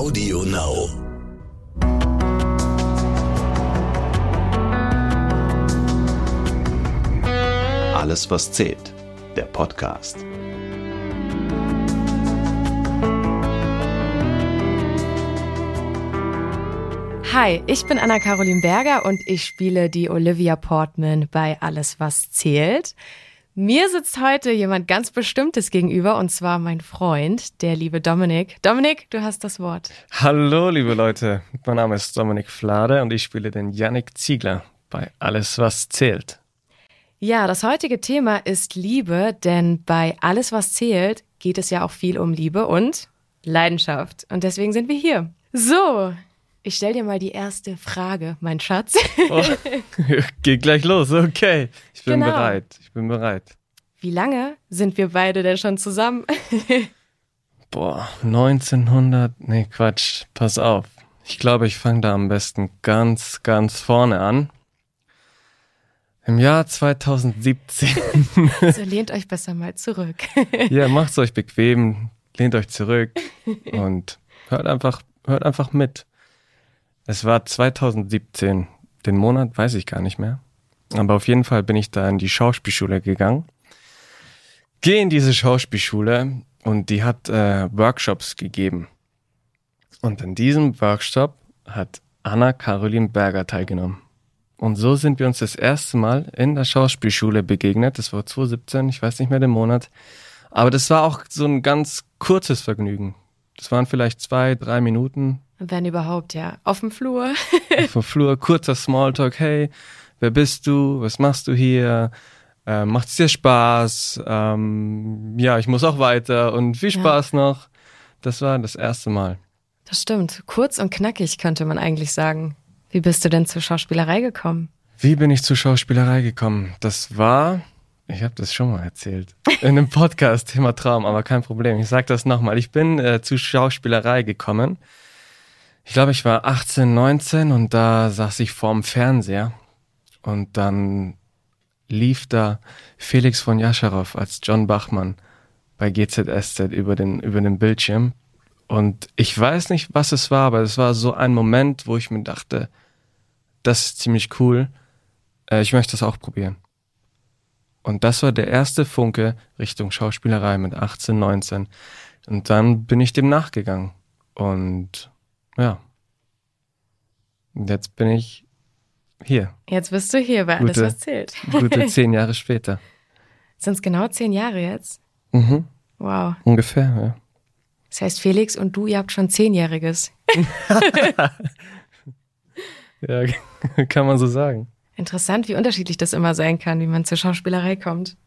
Audio Now. Alles, was zählt. Der Podcast. Hi, ich bin Anna-Caroline Berger und ich spiele die Olivia Portman bei Alles, was zählt. Mir sitzt heute jemand ganz Bestimmtes gegenüber und zwar mein Freund, der liebe Dominik. Dominik, du hast das Wort. Hallo, liebe Leute. Mein Name ist Dominik Flade und ich spiele den Yannick Ziegler bei Alles, was zählt. Ja, das heutige Thema ist Liebe, denn bei Alles, was zählt, geht es ja auch viel um Liebe und Leidenschaft. Und deswegen sind wir hier. So, ich stell dir mal die erste Frage, mein Schatz. Oh, geht gleich los, okay. Ich bin Genau. bereit. Ich bin bereit. Wie lange sind wir beide denn schon zusammen? Boah, 1900. Nee, Quatsch. Pass auf. Ich glaube, ich fange da am besten ganz, ganz vorne an. Im Jahr 2017. So lehnt euch besser mal zurück. ja, macht's euch bequem, lehnt euch zurück und hört einfach, hört einfach mit. Es war 2017. Den Monat weiß ich gar nicht mehr. Aber auf jeden Fall bin ich da in die Schauspielschule gegangen. Gehe in diese Schauspielschule und die hat äh, Workshops gegeben. Und in diesem Workshop hat Anna Caroline Berger teilgenommen. Und so sind wir uns das erste Mal in der Schauspielschule begegnet. Das war 2017, ich weiß nicht mehr den Monat. Aber das war auch so ein ganz kurzes Vergnügen. Das waren vielleicht zwei, drei Minuten Wenn überhaupt, ja. Auf dem Flur. vom Flur, kurzer Smalltalk. Hey, wer bist du? Was machst du hier? Ähm, macht's dir Spaß? Ähm, ja, ich muss auch weiter und viel Ja. Spaß noch. Das war das erste Mal. Das stimmt. Kurz und knackig könnte man eigentlich sagen. Wie bist du denn zur Schauspielerei gekommen? Wie bin ich zur Schauspielerei gekommen? Das war, ich habe das schon mal erzählt, in einem Podcast, Thema Traum, aber kein Problem. Ich sage das nochmal. Ich bin äh, zur Schauspielerei gekommen. Ich glaube, ich war 18, 19 und da saß ich vorm Fernseher und dann lief da Felix von Jascharow als John Bachmann bei GZSZ über den, über den Bildschirm. Und ich weiß nicht, was es war, aber es war so ein Moment, wo ich mir dachte, das ist ziemlich cool. Äh, ich möchte das auch probieren. Und das war der erste Funke Richtung Schauspielerei mit 18, 19. Und dann bin ich dem nachgegangen. Und ja. Und jetzt bin ich hier, Jetzt bist du hier Alles, Gute. was zählt. gute zehn Jahre später. Sind es genau zehn Jahre jetzt? Mhm, Wow. ungefähr, ja. Das heißt, Felix und du, ihr habt schon Zehnjähriges. Ja, kann man so sagen. Interessant, wie unterschiedlich das immer sein kann, wie man zur Schauspielerei kommt.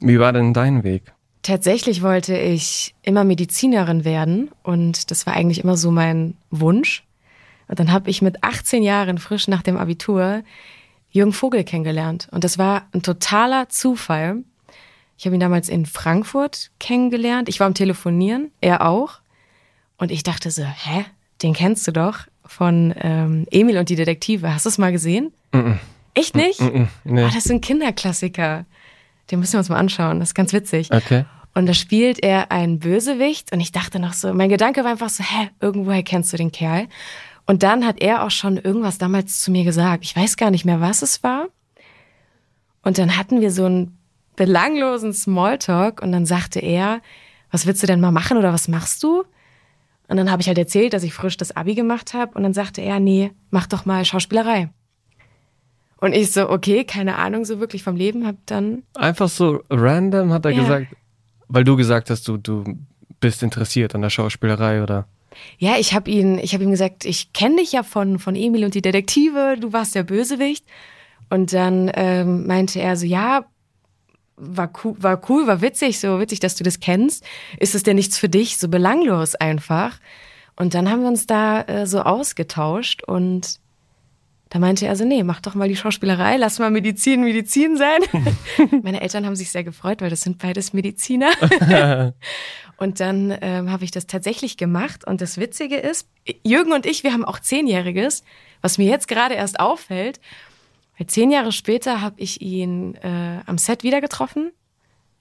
Wie war denn dein Weg? Tatsächlich wollte ich immer Medizinerin werden und das war eigentlich immer so mein Wunsch. Und dann habe ich mit 18 Jahren frisch nach dem Abitur Jürgen Vogel kennengelernt und das war ein totaler Zufall. Ich habe ihn damals in Frankfurt kennengelernt. Ich war am Telefonieren, er auch. Und ich dachte so, hä, den kennst du doch von ähm, Emil und die Detektive. Hast du es mal gesehen? Echt nicht? Mhm, nee. Ah, das ist ein Kinderklassiker. Den müssen wir uns mal anschauen. Das ist ganz witzig. Okay. Und da spielt er einen Bösewicht und ich dachte noch so, mein Gedanke war einfach so, hä, irgendwoher kennst du den Kerl? Und dann hat er auch schon irgendwas damals zu mir gesagt. Ich weiß gar nicht mehr, was es war. Und dann hatten wir so einen belanglosen Smalltalk und dann sagte er, was willst du denn mal machen oder was machst du? Und dann habe ich halt erzählt, dass ich frisch das Abi gemacht habe und dann sagte er, nee, mach doch mal Schauspielerei. Und ich so, okay, keine Ahnung so wirklich vom Leben, hab dann Einfach so random hat er Ja. gesagt, weil du gesagt hast, du, du bist interessiert an der Schauspielerei oder? Ja, ich habe ihn, ich habe ihm gesagt, ich kenne dich ja von von Emil und die Detektive, du warst der Bösewicht. Und dann ähm, meinte er so, ja, war cool, war cool, war witzig, so witzig, dass du das kennst. Ist es denn nichts für dich, so belanglos einfach? Und dann haben wir uns da äh, so ausgetauscht und da meinte er so, nee, mach doch mal die Schauspielerei, lass mal Medizin Medizin sein. Meine Eltern haben sich sehr gefreut, weil das sind beides Mediziner. Und dann ähm, habe ich das tatsächlich gemacht. Und das Witzige ist, Jürgen und ich, wir haben auch Zehnjähriges, was mir jetzt gerade erst auffällt. Weil zehn Jahre später habe ich ihn äh, am Set wieder getroffen,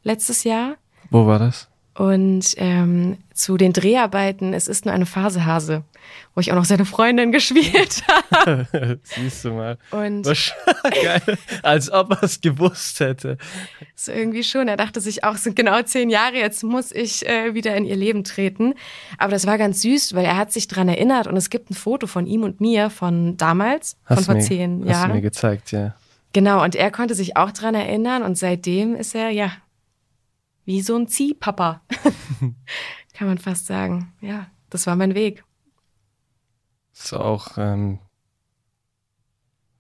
letztes Jahr. Wo war das? Und ähm, zu den Dreharbeiten, es ist nur eine Phase Hase, wo ich auch noch seine Freundin gespielt habe. Siehst du mal. Und Geil. Als ob er es gewusst hätte. so irgendwie schon, er dachte sich auch, es sind genau zehn Jahre, jetzt muss ich äh, wieder in ihr Leben treten. Aber das war ganz süß, weil er hat sich dran erinnert und es gibt ein Foto von ihm und mir von damals, von Hast vor mir, zehn Hast du Jahren. mir gezeigt, ja. Genau, und er konnte sich auch dran erinnern und seitdem ist er, ja, wie so ein Ziehpapa. Kann man fast sagen. Ja, das war mein Weg. Ist auch ähm,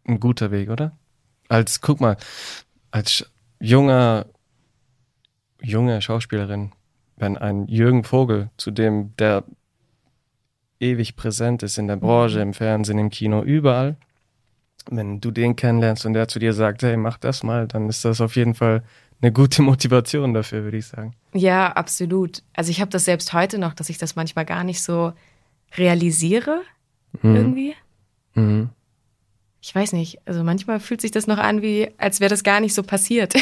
ein guter Weg, oder? Als, guck mal, als junger, junge Schauspielerin, wenn ein Jürgen Vogel, zu dem der ewig präsent ist in der Branche, im Fernsehen, im Kino, überall, wenn du den kennenlernst und der zu dir sagt, hey, mach das mal, dann ist das auf jeden Fall eine gute Motivation dafür, würde ich sagen. Ja, absolut. Also ich habe das selbst heute noch, dass ich das manchmal gar nicht so realisiere irgendwie. Mhm. Ich weiß nicht. Also manchmal fühlt sich das noch an, wie als wäre das gar nicht so passiert.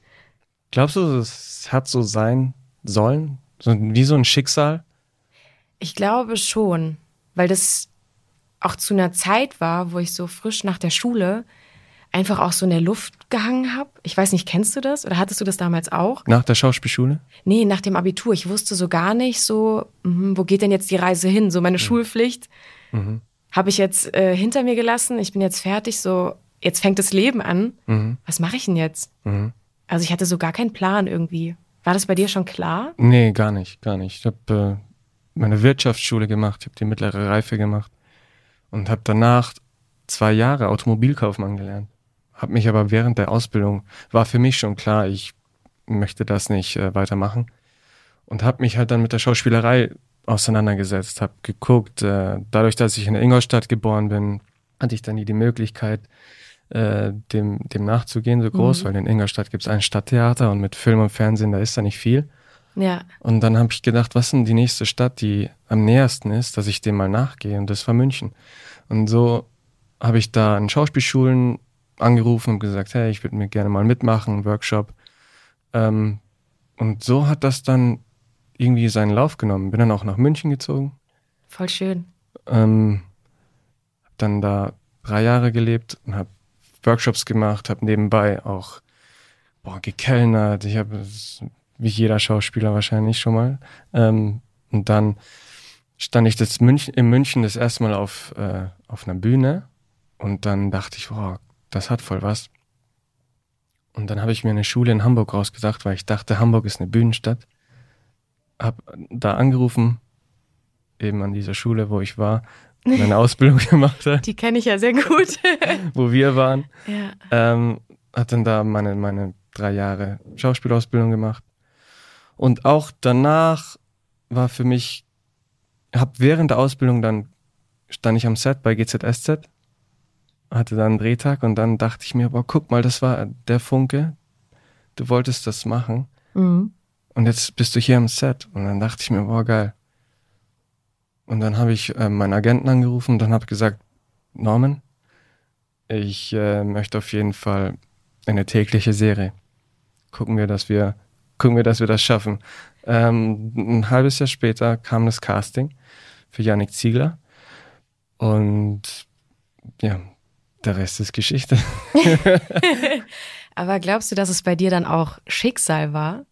Glaubst du, es hat so sein sollen? So, wie so ein Schicksal? Ich glaube schon, weil das auch zu einer Zeit war, wo ich so frisch nach der Schule einfach auch so in der Luft gehangen habe. Ich weiß nicht, kennst du das oder hattest du das damals auch? Nach der Schauspielschule? Nee, nach dem Abitur. Ich wusste so gar nicht so, mhm, wo geht denn jetzt die Reise hin? So meine Schulpflicht Mhm. habe ich jetzt äh, hinter mir gelassen. Ich bin jetzt fertig. So, jetzt fängt das Leben an. Mhm. Was mache ich denn jetzt? Mhm. Also ich hatte so gar keinen Plan irgendwie. War das bei dir schon klar? Nee, gar nicht, gar nicht. Ich habe äh, meine Wirtschaftsschule gemacht, ich habe die mittlere Reife gemacht und habe danach zwei Jahre Automobilkaufmann gelernt. Habe mich aber während der Ausbildung, war für mich schon klar, ich möchte das nicht äh, weitermachen und habe mich halt dann mit der Schauspielerei auseinandergesetzt, habe geguckt, äh, dadurch, dass ich in Ingolstadt geboren bin, hatte ich dann nie die Möglichkeit, äh, dem, dem nachzugehen so groß, Mhm. weil in Ingolstadt gibt es ein Stadttheater und mit Film und Fernsehen, da ist da nicht viel. Ja. Und dann habe ich gedacht, was ist denn die nächste Stadt, die am nähersten ist, dass ich dem mal nachgehe? Und das war München. Und so habe ich da an Schauspielschulen angerufen und gesagt, hey, ich würde mir gerne mal mitmachen, einen Workshop. Ähm, und so hat das dann irgendwie seinen Lauf genommen. Bin dann auch nach München gezogen, Voll schön. ähm, hab dann da drei Jahre gelebt und habe Workshops gemacht, habe nebenbei auch boah, gekellnert. Ich habe wie jeder Schauspieler wahrscheinlich schon mal. Ähm, und dann stand ich das München, in München das erste Mal auf, äh, auf einer Bühne und dann dachte ich, boah, das hat voll was. Und dann habe ich mir eine Schule in Hamburg rausgedacht, weil ich dachte, Hamburg ist eine Bühnenstadt. Hab da angerufen, eben an dieser Schule, wo ich war, meine Ausbildung gemacht habe, Die kenne ich ja sehr gut. wo wir waren. ja. Ähm, hat dann da meine, meine drei Jahre Schauspielausbildung gemacht. Und auch danach war für mich, hab während der Ausbildung dann, stand ich am Set bei GZSZ, hatte dann einen Drehtag und dann dachte ich mir, boah, guck mal, das war der Funke. Du wolltest das machen Mhm. und jetzt bist du hier am Set. Und dann dachte ich mir, boah, geil. Und dann habe ich äh, meinen Agenten angerufen und dann habe ich gesagt, Norman, ich äh, möchte auf jeden Fall eine tägliche Serie. Gucken wir, dass wir, gucken wir, dass wir das schaffen. Ähm, ein halbes Jahr später kam das Casting für Yannick Ziegler. Und ja, der Rest ist Geschichte. Aber glaubst du, dass es bei dir dann auch Schicksal war?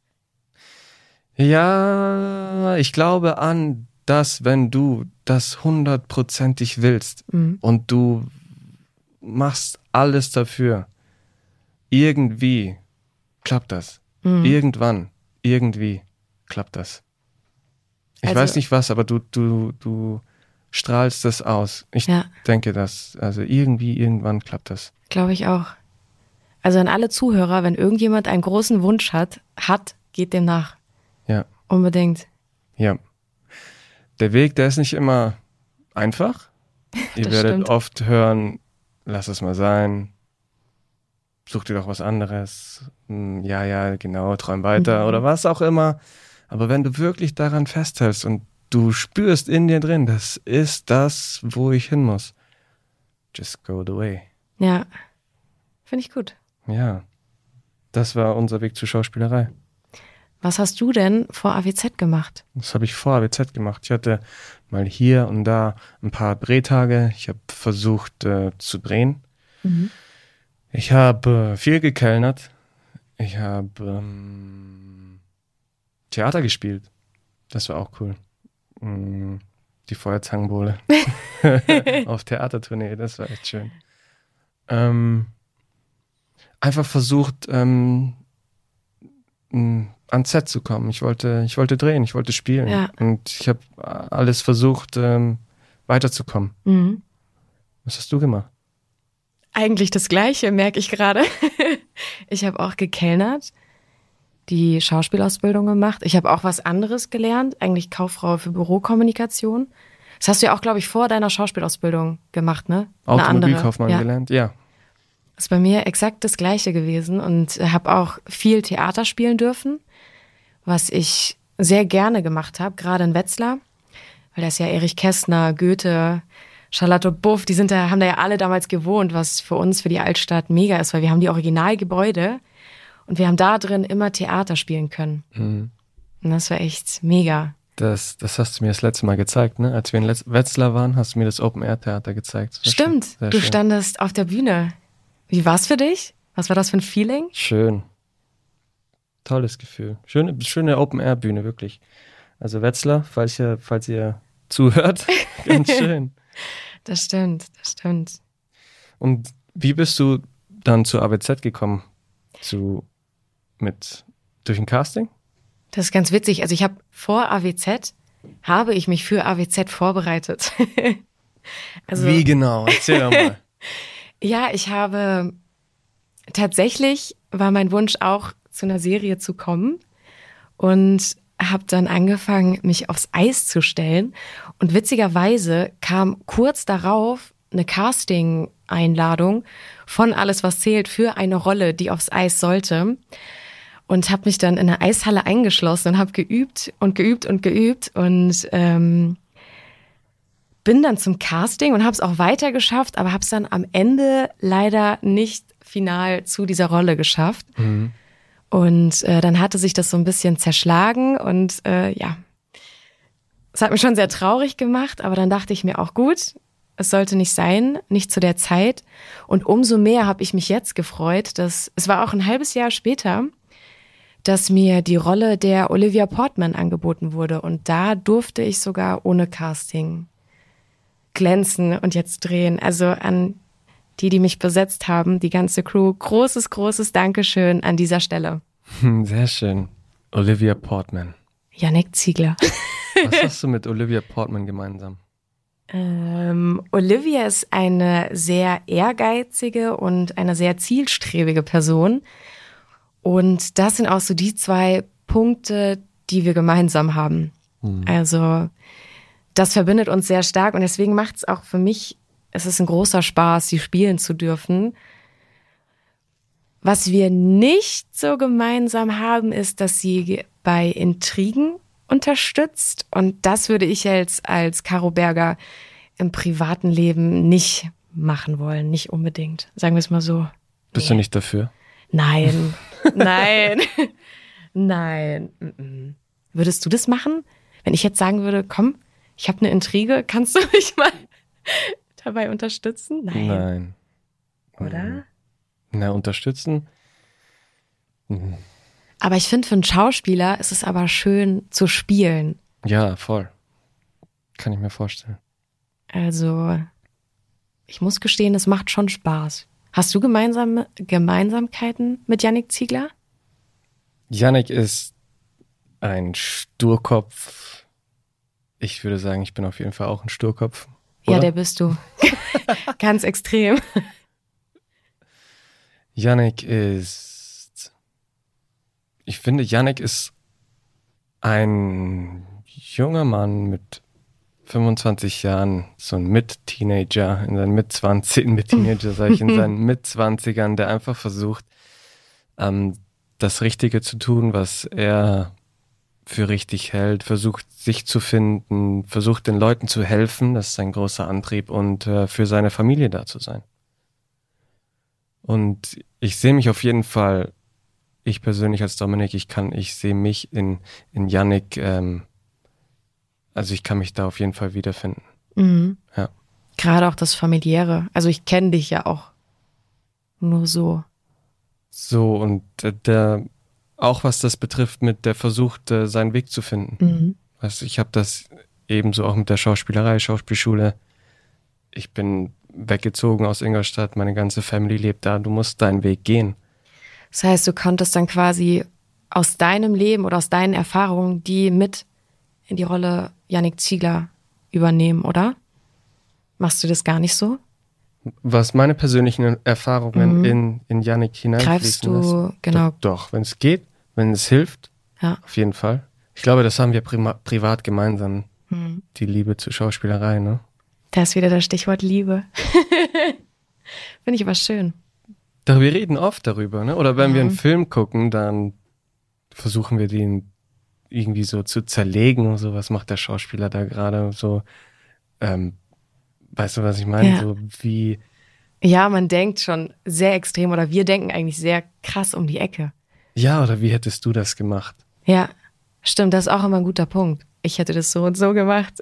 Ja, ich glaube an das, wenn du das hundertprozentig willst Mhm. und du machst alles dafür. Irgendwie klappt das. Mhm. Irgendwann, irgendwie klappt das. Ich Also- weiß nicht was, aber du, du, du strahlst das aus. Ich Ja. denke das. Also irgendwie, irgendwann klappt das. Glaube ich auch. Also an alle Zuhörer, wenn irgendjemand einen großen Wunsch hat, hat, geht dem nach. Ja. Unbedingt. Ja. Der Weg, der ist nicht immer einfach. Ihr werdet stimmt. oft hören, lass es mal sein. Such dir doch was anderes. Hm, Ja, ja, genau, träum weiter Mhm. oder was auch immer. Aber wenn du wirklich daran festhältst und du spürst in dir drin, das ist das, wo ich hin muss. Just go the way. Ja. Finde ich gut. Ja. Das war unser Weg zur Schauspielerei. Was hast du denn vor AWZ gemacht? Das habe ich vor AWZ gemacht. Ich hatte mal hier und da ein paar Drehtage. Ich habe versucht äh, zu drehen. Mhm. Ich habe äh, viel gekellnert. Ich habe ähm, Theater gespielt. Das war auch cool. Mm, die Feuerzangenbowle auf Theatertournee, das war echt schön. Ähm, einfach versucht, ähm, m, ans Set zu kommen. Ich wollte, ich wollte drehen, ich wollte spielen. Ja. Und ich habe alles versucht, ähm, weiterzukommen. Mhm. Was hast du gemacht? Eigentlich das Gleiche, merke ich gerade. ich habe auch gekellnert, die Schauspielausbildung gemacht. Ich habe auch was anderes gelernt, eigentlich Kauffrau für Bürokommunikation. Das hast du ja auch, glaube ich, vor deiner Schauspielausbildung gemacht, ne? Automobilkaufmann ja. gelernt? Ja. ist bei mir exakt das Gleiche gewesen und habe auch viel Theater spielen dürfen, was ich sehr gerne gemacht habe, gerade in Wetzlar, weil das ja Erich Kästner, Goethe, Charlotte Buff, die sind da, haben da ja alle damals gewohnt, was für uns, für die Altstadt mega ist, weil wir haben die Originalgebäude und wir haben da drin immer Theater spielen können. Mhm. Und das war echt mega. Das, das hast du mir das letzte Mal gezeigt, ne? Als wir in Letz Wetzlar waren, hast du mir das Open Air Theater gezeigt. War Stimmt, du schön. standest auf der Bühne. Wie war's für dich? Was war das für ein Feeling? Schön. Tolles Gefühl. Schöne, schöne Open Air Bühne, wirklich. Also Wetzlar, falls ihr, falls ihr zuhört, ganz schön. Das stimmt, das stimmt. Und wie bist du dann zu ABZ gekommen? Zu, mit, durch ein Casting? Das ist ganz witzig. Also ich habe vor AWZ, habe ich mich für AWZ vorbereitet. also, Wie genau? Erzähl doch mal. Ja, ich habe tatsächlich war mein Wunsch auch zu einer Serie zu kommen und habe dann angefangen, mich aufs Eis zu stellen. Und witzigerweise kam kurz darauf eine Casting-Einladung von Alles, was zählt für eine Rolle, die aufs Eis sollte. Und habe mich dann in einer Eishalle eingeschlossen und habe geübt und geübt und geübt und ähm, bin dann zum Casting und habe es auch weiter geschafft, aber habe es dann am Ende leider nicht final zu dieser Rolle geschafft. Mhm. Und äh, dann hatte sich das so ein bisschen zerschlagen und äh, ja, es hat mich schon sehr traurig gemacht, aber dann dachte ich mir auch gut, es sollte nicht sein, nicht zu der Zeit. Und umso mehr habe ich mich jetzt gefreut, dass es war auch ein halbes Jahr später, dass mir die Rolle der Olivia Portman angeboten wurde und da durfte ich sogar ohne Casting glänzen und jetzt drehen. Also an die, die mich besetzt haben, die ganze Crew, großes, großes Dankeschön an dieser Stelle. Hm, Sehr schön. Olivia Portman. Yannick Ziegler. Was hast du mit Olivia Portman gemeinsam? Ähm, Olivia ist eine sehr ehrgeizige und eine sehr zielstrebige Person. Und das sind auch so die zwei Punkte, die wir gemeinsam haben. Also das verbindet uns sehr stark und deswegen macht es auch für mich, es ist ein großer Spaß, sie spielen zu dürfen. Was wir nicht so gemeinsam haben, ist, dass sie bei Intrigen unterstützt. Und das würde ich jetzt als Caro Berger im privaten Leben nicht machen wollen. Nicht unbedingt. Sagen wir es mal so. Bist du nicht dafür? Nein, nein, nein. mm-mm. Würdest du das machen? Wenn ich jetzt sagen würde, komm, ich habe eine Intrige, kannst du mich mal dabei unterstützen? Nein. Nein. Oder? Na, unterstützen? Mhm. Aber ich finde, für einen Schauspieler ist es aber schön zu spielen. Ja, voll. Kann ich mir vorstellen. Also, ich muss gestehen, es macht schon Spaß. Hast du gemeinsame Gemeinsamkeiten mit Yannick Ziegler? Yannick ist ein Sturkopf. Ich würde sagen, ich bin auf jeden Fall auch ein Sturkopf. Ja, Oder? der bist du. Ganz extrem. Yannick ist. Ich finde, Yannick ist ein junger Mann mit 25 Jahren, so ein Mit-Teenager, in seinen Mit-20, Mit-Teenager, sag ich, in seinen Mit-20ern, der einfach versucht, ähm, das Richtige zu tun, was er für richtig hält, versucht sich zu finden, versucht den Leuten zu helfen, das ist sein großer Antrieb und äh, für seine Familie da zu sein. Und ich sehe mich auf jeden Fall ich persönlich als Dominik, ich kann, ich sehe mich in, in Yannick, ähm, also ich kann mich da auf jeden Fall wiederfinden. Mhm. Ja. Gerade auch das Familiäre. Also ich kenne dich ja auch nur so. So, und äh, der, auch was das betrifft, mit der versucht, seinen Weg zu finden. Mhm. Du, ich habe das ebenso auch mit der Schauspielerei, Schauspielschule. Ich bin weggezogen aus Ingolstadt, meine ganze Family lebt da, du musst deinen Weg gehen. Das heißt, du konntest dann quasi aus deinem Leben oder aus deinen Erfahrungen die mit in die Rolle Yannick Ziegler übernehmen, oder? Machst du das gar nicht so? Was meine persönlichen Erfahrungen Mhm. in, in Yannick hineinfließen Greifst du, lassen. genau. Doch, doch wenn es geht, wenn es hilft, Ja. auf jeden Fall. Ich glaube, das haben wir prima, privat gemeinsam, Hm. die Liebe zur Schauspielerei, ne? Da ist wieder das Stichwort Liebe. Finde ich aber schön. Da, wir reden oft darüber, ne? Oder wenn wir einen Mhm. Film gucken, dann versuchen wir den irgendwie so zu zerlegen und so, was macht der Schauspieler da gerade so, ähm, weißt du, was ich meine? Ja. So wie, Ja, man denkt schon sehr extrem oder wir denken eigentlich sehr krass um die Ecke. ja, oder wie hättest du das gemacht? Ja, stimmt, das ist auch immer ein guter Punkt. Ich hätte das so und so gemacht.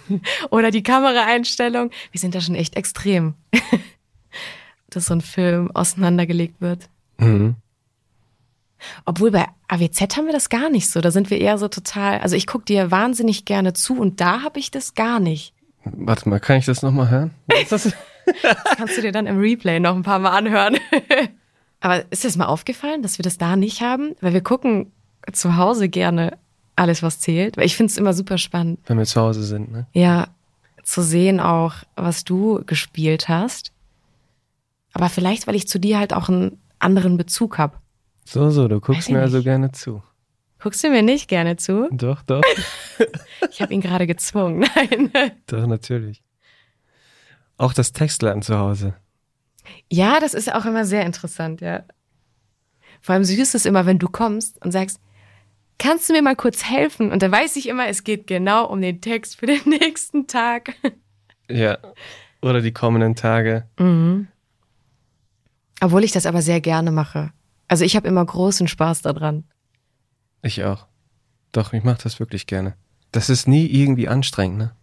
oder die Kameraeinstellung. Wir sind da schon echt extrem. Dass so ein Film auseinandergelegt wird. Mhm. Obwohl bei AWZ haben wir das gar nicht so. Da sind wir eher so total. Also ich gucke dir wahnsinnig gerne zu und da habe ich das gar nicht. Warte mal, kann ich das nochmal hören? Das? Das kannst du dir dann im Replay noch ein paar Mal anhören. Aber ist dir das mal aufgefallen, dass wir das da nicht haben? Weil wir gucken zu Hause gerne alles, was zählt. Weil ich finde es immer super spannend. Wenn wir zu Hause sind, ne? Ja, zu sehen auch, was du gespielt hast. Aber vielleicht, weil ich zu dir halt auch einen anderen Bezug habe. So, so, du guckst mir also gerne zu. Guckst du mir nicht gerne zu? Doch, doch, Ich habe ihn gerade gezwungen. Nein. doch, natürlich. Auch das Textlernen zu Hause. Ja, das ist auch immer sehr interessant, ja. Vor allem süß ist es immer, wenn du kommst und sagst, kannst du mir mal kurz helfen? Und dann weiß ich immer, es geht genau um den Text für den nächsten Tag. Ja. Oder die kommenden Tage. Mhm. Obwohl ich das aber sehr gerne mache. Also ich habe immer großen Spaß daran. Ich auch. Doch, ich mache das wirklich gerne. Das ist nie irgendwie anstrengend, ne?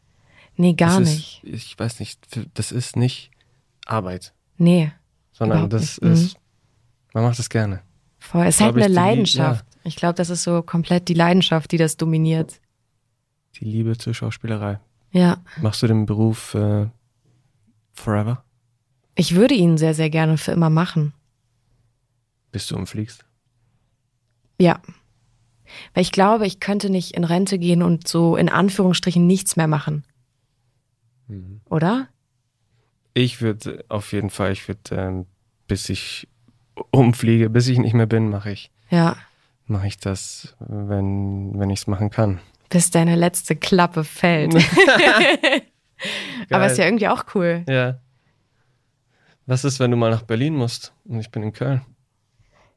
Nee, gar das nicht. Ist, ich weiß nicht, das ist nicht Arbeit, Nee, sondern das nicht. Mhm. ist, man macht das gerne. voll. Es ist halt Glaub ich, eine die Leidenschaft. Ich glaube, das ist so komplett die Leidenschaft, die das dominiert. Die Liebe zur Schauspielerei. Ja. Machst du den Beruf äh, forever, Ich würde ihn sehr, sehr gerne für immer machen. Bis du umfliegst? Ja. Weil ich glaube, ich könnte nicht in Rente gehen und so in Anführungsstrichen nichts mehr machen. Mhm. Oder? Ich würde auf jeden Fall, ich würde, ähm, bis ich umfliege, bis ich nicht mehr bin, mache ich, Ja. mache ich das, wenn, wenn ich es machen kann. Bis deine letzte Klappe fällt. Aber ist ja irgendwie auch cool. Ja. Was ist, wenn du mal nach Berlin musst und ich bin in Köln?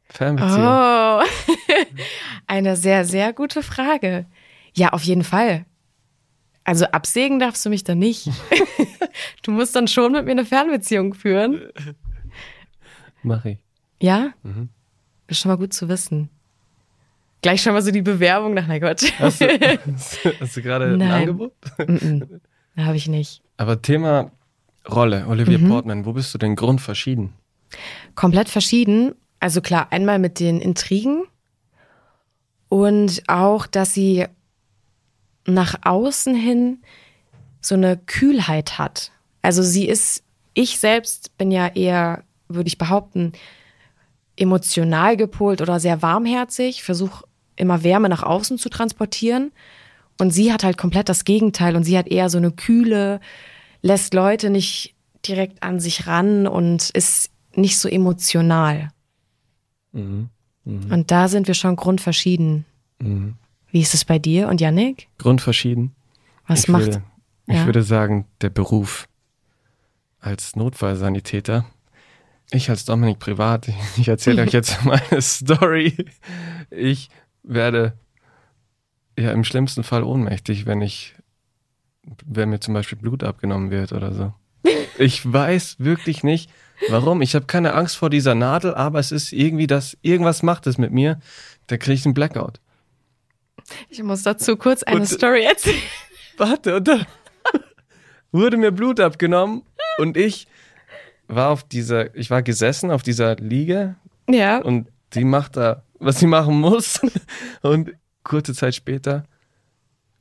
Fernbeziehung. Oh. Eine sehr, sehr gute Frage. Ja, auf jeden Fall. Also absägen darfst du mich dann nicht. du musst dann schon mit mir eine Fernbeziehung führen. Mach ich. Ja? Mhm. Ist schon mal gut zu wissen. Gleich schon mal so die Bewerbung nach, na Gott. Hast du, hast du gerade ein Nein. Angebot? Mm-mm. Habe ich nicht. Aber Thema Rolle, Olivia Mhm. Portman, wo bist du denn grundverschieden? Komplett verschieden. Also klar, einmal mit den Intrigen und auch, dass sie nach außen hin so eine Kühlheit hat. Also sie ist, ich selbst bin ja eher, würde ich behaupten, emotional gepolt oder sehr warmherzig, versuche immer Wärme nach außen zu transportieren. Und sie hat halt komplett das Gegenteil und sie hat eher so eine Kühle, lässt Leute nicht direkt an sich ran und ist nicht so emotional. Mhm. Mhm. Und da sind wir schon grundverschieden. Mhm. Wie ist es bei dir und Yannick? Grundverschieden. Was ich macht? Würde, ich Ja. würde sagen, der Beruf als Notfallsanitäter. Ich als Dominik privat, ich erzähle euch jetzt meine Story. Ich werde ja im schlimmsten Fall ohnmächtig, wenn ich, wenn mir zum Beispiel Blut abgenommen wird oder so. Ich weiß wirklich nicht, warum. Ich habe keine Angst vor dieser Nadel, aber es ist irgendwie das, irgendwas macht es mit mir. Da kriege ich einen Blackout. Ich muss dazu kurz eine Und- Story erzählen. Warte, und da wurde mir Blut abgenommen und ich war auf dieser, ich war gesessen auf dieser Liege Ja. und die macht da, was sie machen muss. Und kurze Zeit später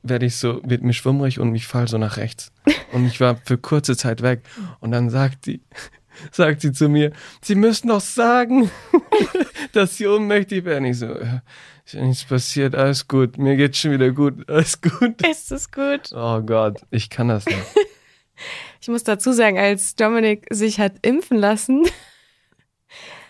werde ich so, wird mir schwummrig und ich fall so nach rechts. Und ich war für kurze Zeit weg. Und dann sagt die, sagt sie zu mir, sie müssen doch sagen, dass sie ohnmächtig werden. Ich so, ja, ist ja nichts passiert, alles gut, mir geht's schon wieder gut, alles gut. Ist es gut? Oh Gott, ich kann das nicht. Ich muss dazu sagen, als Dominik sich hat impfen lassen,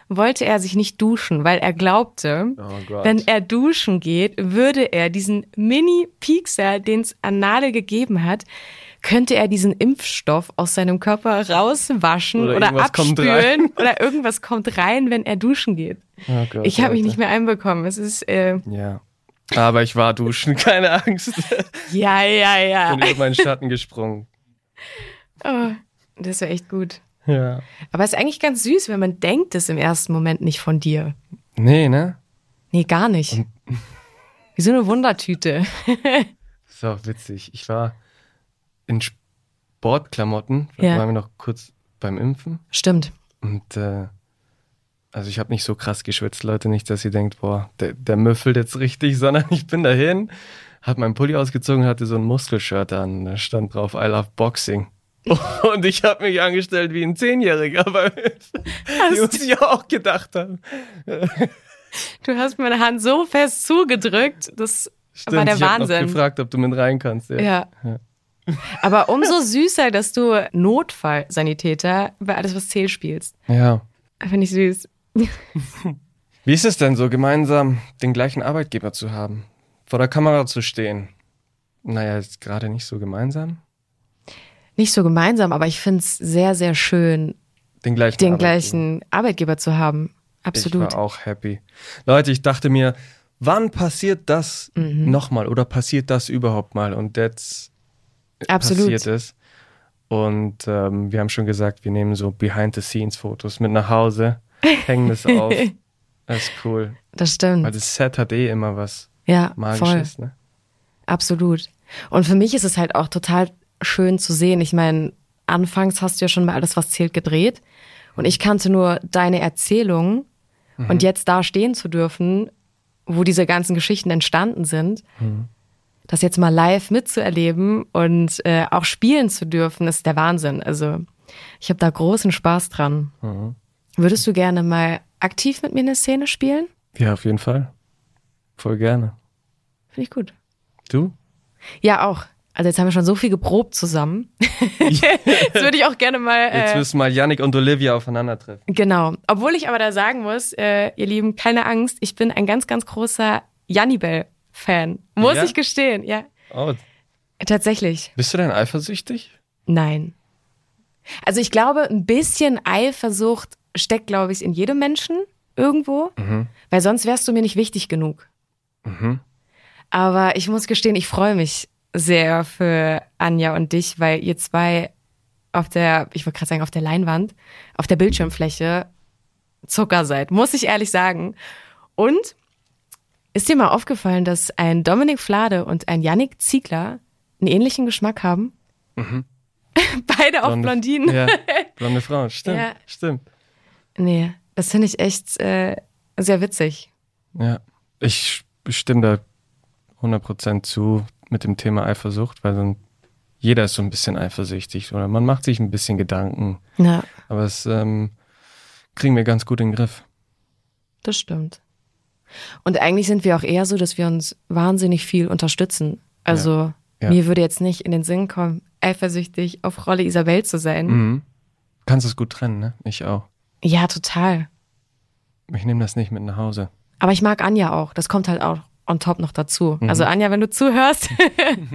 wollte er sich nicht duschen, weil er glaubte, Oh wenn er duschen geht, würde er diesen Mini-Piekser, den es an Nadel gegeben hat, könnte er diesen Impfstoff aus seinem Körper rauswaschen Oder oder, abspülen oder irgendwas kommt rein, wenn er duschen geht. oh Gott Ich habe mich nicht mehr einbekommen. Es ist, äh, Ja. Aber ich war duschen, keine Angst. ja, ja, ja. Bin über meinen Schatten gesprungen. Oh, das war echt gut. Ja. Aber es ist eigentlich ganz süß, wenn man denkt es im ersten Moment nicht von dir. Nee, ne? Nee, gar nicht. Wie so eine Wundertüte. Auch witzig. Ich war in Sportklamotten, Ja. waren wir noch kurz beim Impfen. Stimmt. Und äh, also ich habe nicht so krass geschwitzt, Leute, nicht, dass ihr denkt, boah, der, der müffelt jetzt richtig, sondern ich bin dahin, hab meinen Pulli ausgezogen, hatte so ein Muskelshirt an, da stand drauf I love Boxing. Und ich habe mich angestellt wie ein Zehnjähriger, weil die uns ja auch gedacht haben. Du hast meine Hand so fest zugedrückt, das war der ich hab noch Wahnsinn. gefragt, ob du mit rein kannst. Ja. Ja. Ja. Aber umso süßer, dass du Notfallsanitäter bei alles, was zählt, spielst. ja. Finde ich süß. Wie ist es denn so, gemeinsam den gleichen Arbeitgeber zu haben? Vor der Kamera zu stehen? Naja, ist gerade nicht so gemeinsam. Nicht so gemeinsam, aber ich finde es sehr, sehr schön, Den gleichen den Arbeitgeber. gleichen Arbeitgeber zu haben. Absolut. Ich war auch happy. Leute, ich dachte mir, wann passiert das Mhm. nochmal oder passiert das überhaupt mal? Und jetzt Absolut. passiert es. Und ähm, wir haben schon gesagt, wir nehmen so Behind-the-Scenes-Fotos mit nach Hause, hängen das auf. Das ist cool. Das stimmt. Weil das Set hat eh immer was ja, voll. Magisches, ne? Absolut. Und für mich ist es halt auch total schön zu sehen. Ich meine, anfangs hast du ja schon mal alles, was zählt, gedreht. Und ich kannte nur deine Erzählung. Und jetzt da stehen zu dürfen, wo diese ganzen Geschichten entstanden sind, das jetzt mal live mitzuerleben und äh, auch spielen zu dürfen, ist der Wahnsinn. Also ich habe da großen Spaß dran. Würdest du gerne mal aktiv mit mir eine Szene spielen? Ja, auf jeden Fall. Voll gerne. Finde ich gut. Du? Ja, auch. Also jetzt haben wir schon so viel geprobt zusammen. jetzt würde ich auch gerne mal. Jetzt Äh, müssen mal Yannick und Olivia aufeinandertreffen. genau. Obwohl ich aber da sagen muss, äh, ihr Lieben, keine Angst, ich bin ein ganz, ganz großer Jannibel-Fan. Muss Ja? ich gestehen, ja. Oh, Tatsächlich. bist du denn eifersüchtig? Nein. Also ich glaube, ein bisschen Eifersucht steckt, glaube ich, in jedem Menschen irgendwo, weil sonst wärst du mir nicht wichtig genug. Mhm. Aber ich muss gestehen, ich freue mich sehr für Anja und dich, weil ihr zwei auf der, ich wollte gerade sagen, auf der Leinwand, auf der Bildschirmfläche Zucker seid, muss ich ehrlich sagen. Und ist dir mal aufgefallen, dass ein Dominik Flade und ein Yannick Ziegler einen ähnlichen Geschmack haben? Beide auch Blondinen. Ja, blonde Frauen. Stimmt, Ja. stimmt. Nee, das finde ich echt äh, sehr witzig. Ja, ich stimme da 100% zu mit dem Thema Eifersucht, weil dann jeder ist so ein bisschen eifersüchtig oder man macht sich ein bisschen Gedanken, Ja, aber es ähm, kriegen wir ganz gut in den Griff. das stimmt. Und eigentlich sind wir auch eher so, dass wir uns wahnsinnig viel unterstützen. Also Ja. mir würde jetzt nicht in den Sinn kommen, eifersüchtig auf Rolle Isabel zu sein. Mhm. Kannst es gut trennen, ne? Ich auch. Ja, total. Ich nehme das nicht mit nach Hause. Aber ich mag Anja auch. Das kommt halt auch on top noch dazu. Also Anja, wenn du zuhörst,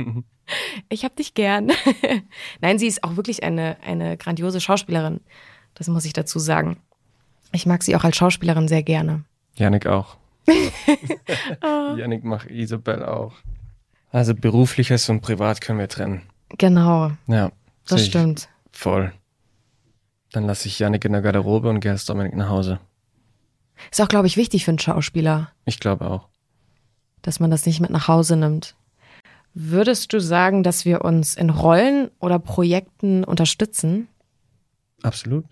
ich hab dich gern. Nein, sie ist auch wirklich eine, eine grandiose Schauspielerin. Das muss ich dazu sagen. Ich mag sie auch als Schauspielerin sehr gerne. Janik auch. Janik macht Isabel auch. Also berufliches und privat können wir trennen. Genau, Ja. das stimmt. Voll. Dann lasse ich Janik in der Garderobe und gehe als Dominik nach Hause. Ist auch, glaube ich, wichtig für einen Schauspieler, Ich glaube auch. dass man das nicht mit nach Hause nimmt. Würdest du sagen, dass wir uns in Rollen oder Projekten unterstützen? Absolut.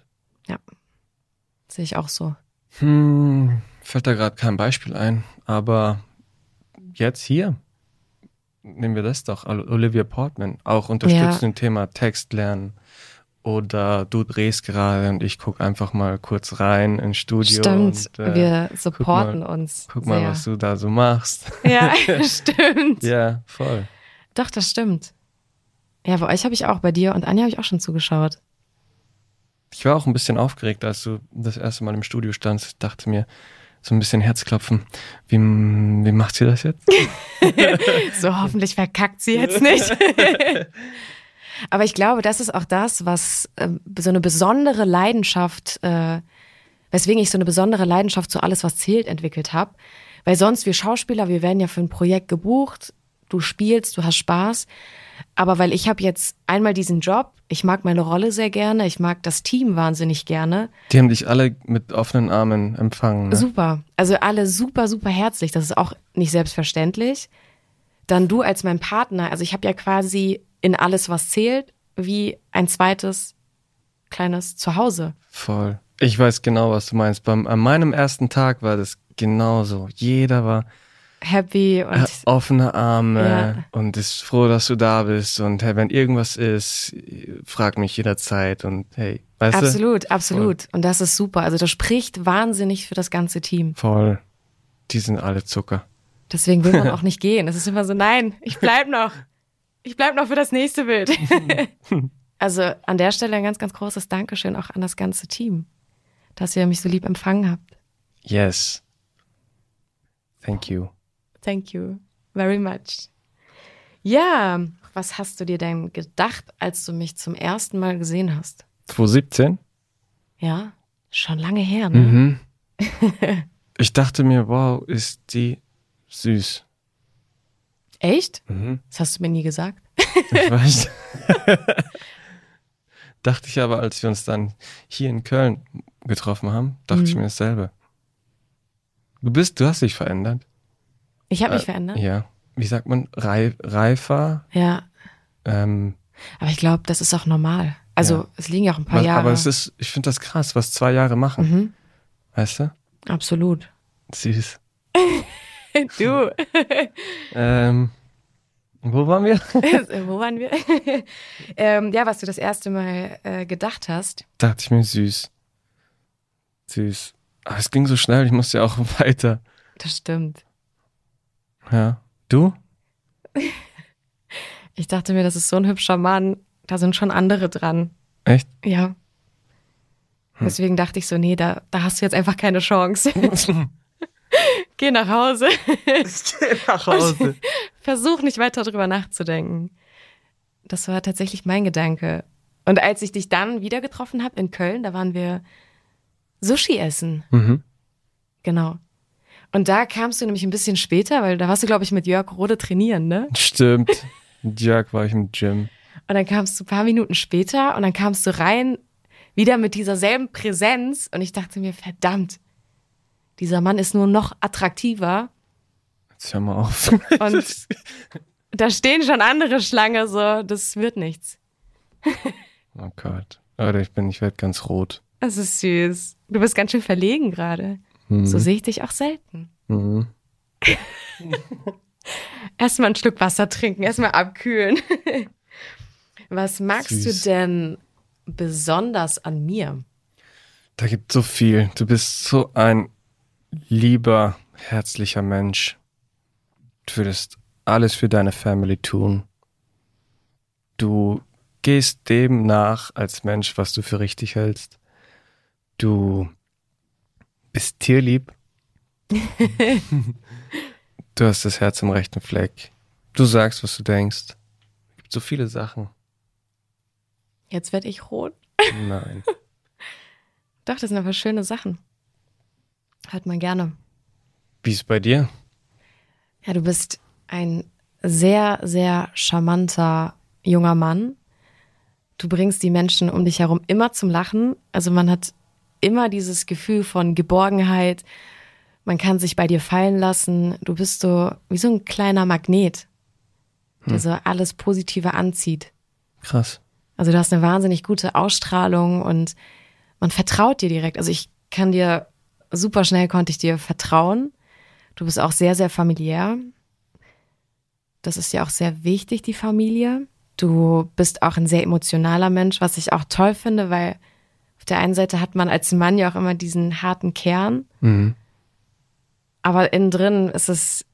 Sehe ich auch so. Hm, fällt da gerade kein Beispiel ein, aber jetzt hier nehmen wir das doch. Ol- Olivia Portman, auch unterstützt Ja. im Thema Text lernen. Oder du drehst gerade und ich guck einfach mal kurz rein ins Studio. Stimmt, und, äh, wir supporten mal- uns. Guck mal, sehr. was du da so machst. Ja, stimmt. ja, voll. Doch, das stimmt. Ja, bei euch habe ich auch, bei dir und Anja habe ich auch schon zugeschaut. Ich war auch ein bisschen aufgeregt, als du das erste Mal im Studio standst. Ich dachte mir, so ein bisschen Herzklopfen. Wie, wie macht sie das jetzt? So, hoffentlich verkackt sie jetzt nicht. Aber ich glaube, das ist auch das, was ähm, so eine besondere Leidenschaft, äh, weswegen ich so eine besondere Leidenschaft zu alles, was zählt, entwickelt habe. Weil sonst, wir Schauspieler, wir werden ja für ein Projekt gebucht, du spielst, du hast Spaß. Aber weil ich habe jetzt einmal diesen Job, ich mag meine Rolle sehr gerne, ich mag das Team wahnsinnig gerne. Die haben dich alle mit offenen Armen empfangen. Ne? Super. Also alle super, super herzlich. Das ist auch nicht selbstverständlich. Dann du als mein Partner. Also ich habe ja quasi in alles, was zählt, wie ein zweites kleines Zuhause. Voll. Ich weiß genau, was du meinst. Beim, an meinem ersten Tag war das genauso. Jeder war Happy und äh, offene Arme Ja. und ist froh, dass du da bist. Und hey, wenn irgendwas ist, frag mich jederzeit. Und hey, weißt du? absolut, absolut. Und das ist super. Also das spricht wahnsinnig für das ganze Team. Voll. Die sind alle Zucker. Deswegen will man auch nicht gehen. Es ist immer so, nein, ich bleib noch. Ich bleib noch für das nächste Bild. also an der Stelle ein ganz, ganz großes Dankeschön auch an das ganze Team, dass ihr mich so lieb empfangen habt. Yes. Thank you. Thank you very much. Ja, was hast du dir denn gedacht, als du mich zum ersten Mal gesehen hast? 2017? Ja, schon lange her, ne? Mhm. ich dachte mir, wow, ist die süß. Echt? Mhm. Das hast du mir nie gesagt. Ich weiß. dachte ich aber, als wir uns dann hier in Köln getroffen haben, dachte ich Mhm. mir dasselbe. Du bist, du hast dich verändert. Ich habe mich Äh, verändert. Ja. Wie sagt man? Reif, reifer? Ja, Ähm, aber ich glaube, das ist auch normal. Also Ja. es liegen ja auch ein paar was, Jahre. aber es ist, ich finde das krass, was zwei Jahre machen. mhm, Weißt du? absolut. Süß. Du, Ähm, wo waren wir? wo waren wir? ähm, ja, was du das erste Mal äh, gedacht hast. dachte ich mir, süß. Süß. Aber es ging so schnell, ich musste ja auch weiter. Das stimmt. Ja. Du? Ich dachte mir, das ist so ein hübscher Mann. Da sind schon andere dran. Echt? Ja. Hm. Deswegen dachte ich so, nee, da, da hast du jetzt einfach keine Chance. Geh nach Hause. nach Hause. Versuch nicht weiter drüber nachzudenken. Das war tatsächlich mein Gedanke. Und als ich dich dann wieder getroffen habe in Köln, da waren wir Sushi essen. Mhm. Genau. Und da kamst du nämlich ein bisschen später, weil da warst du, glaube ich, mit Jörg Rode trainieren, ne? Stimmt. Mit Jörg war ich im Gym. Und dann kamst du ein paar Minuten später und dann kamst du rein, wieder mit dieser selben Präsenz. Und ich dachte mir, verdammt, dieser Mann ist nur noch attraktiver. Jetzt hör mal auf. Und da stehen schon andere Schlange, so, das wird nichts. oh Gott. Oder ich bin, ich werde ganz rot. Das ist süß. Du bist ganz schön verlegen gerade. Mhm. So sehe ich dich auch selten. Mhm. Erstmal einen Schluck Wasser trinken, erstmal abkühlen. Was magst Süß. du denn besonders an mir? Da gibt so viel. Du bist so ein lieber, herzlicher Mensch. Du würdest alles für deine Family tun. Du gehst dem nach als Mensch, was du für richtig hältst. Du bist tierlieb. du hast das Herz im rechten Fleck. Du sagst, was du denkst. Es gibt so viele Sachen. Jetzt werde ich rot. Nein. Doch, das sind aber schöne Sachen. Hört man gerne. Wie ist bei dir? Ja, du bist ein sehr, sehr charmanter junger Mann. Du bringst die Menschen um dich herum immer zum Lachen. Also man hat immer dieses Gefühl von Geborgenheit. Man kann sich bei dir fallen lassen. Du bist so wie so ein kleiner Magnet, der so alles Positive anzieht. Krass. Also du hast eine wahnsinnig gute Ausstrahlung und man vertraut dir direkt. Also ich kann dir super schnell konnte ich dir vertrauen. Du bist auch sehr, sehr familiär. Das ist ja auch sehr wichtig, die Familie. Du bist auch ein sehr emotionaler Mensch, was ich auch toll finde, weil auf der einen Seite hat man als Mann ja auch immer diesen harten Kern, Mhm. aber innen drin ist es,